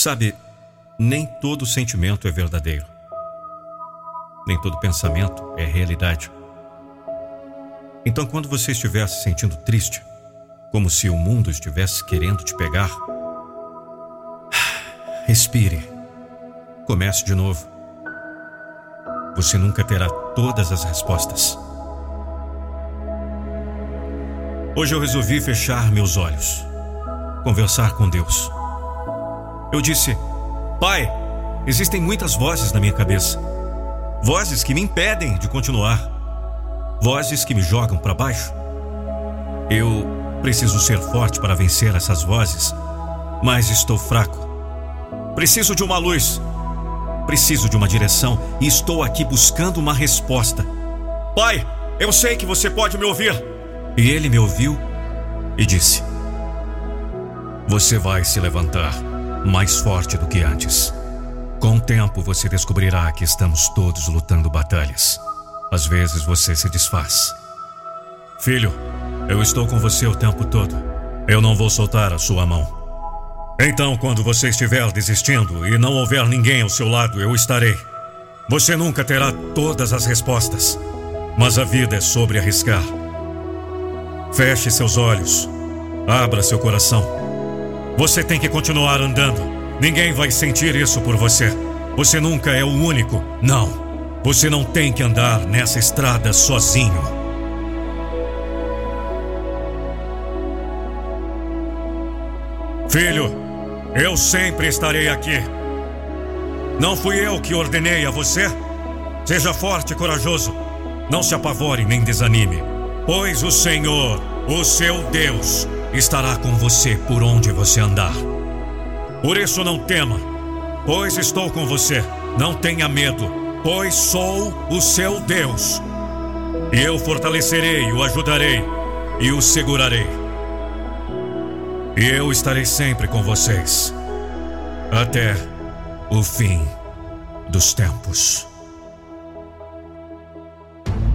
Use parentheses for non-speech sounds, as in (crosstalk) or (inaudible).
Sabe, nem todo sentimento é verdadeiro. Nem todo pensamento é realidade. Então, quando você estiver se sentindo triste, como se o mundo estivesse querendo te pegar, (sighs) respire. Comece de novo. Você nunca terá todas as respostas. Hoje eu resolvi fechar meus olhos, conversar com Deus. Eu disse: Pai, existem muitas vozes na minha cabeça. Vozes que me impedem de continuar. Vozes que me jogam para baixo. Eu preciso ser forte para vencer essas vozes, mas estou fraco. Preciso de uma luz. Preciso de uma direção e estou aqui buscando uma resposta. Pai, eu sei que você pode me ouvir. E ele me ouviu e disse: Você vai se levantar mais forte do que antes. Com o tempo você descobrirá que estamos todos lutando batalhas. Às vezes você se desfaz. Filho, eu estou com você o tempo todo. Eu não vou soltar a sua mão. Então, quando você estiver desistindo e não houver ninguém ao seu lado, eu estarei. Você nunca terá todas as respostas, mas a vida é sobre arriscar. Feche seus olhos. Abra seu coração. Você tem que continuar andando. Ninguém vai sentir isso por você. Você nunca é o único. Não. Você não tem que andar nessa estrada sozinho. Filho, eu sempre estarei aqui. Não fui eu que ordenei a você? Seja forte e corajoso. Não se apavore nem desanime. Pois o Senhor, o seu Deus, estará com você por onde você andar. Por isso não tema, pois estou com você. Não tenha medo, pois sou o seu Deus. E eu fortalecerei, o ajudarei e o segurarei. E eu estarei sempre com vocês, até o fim dos tempos.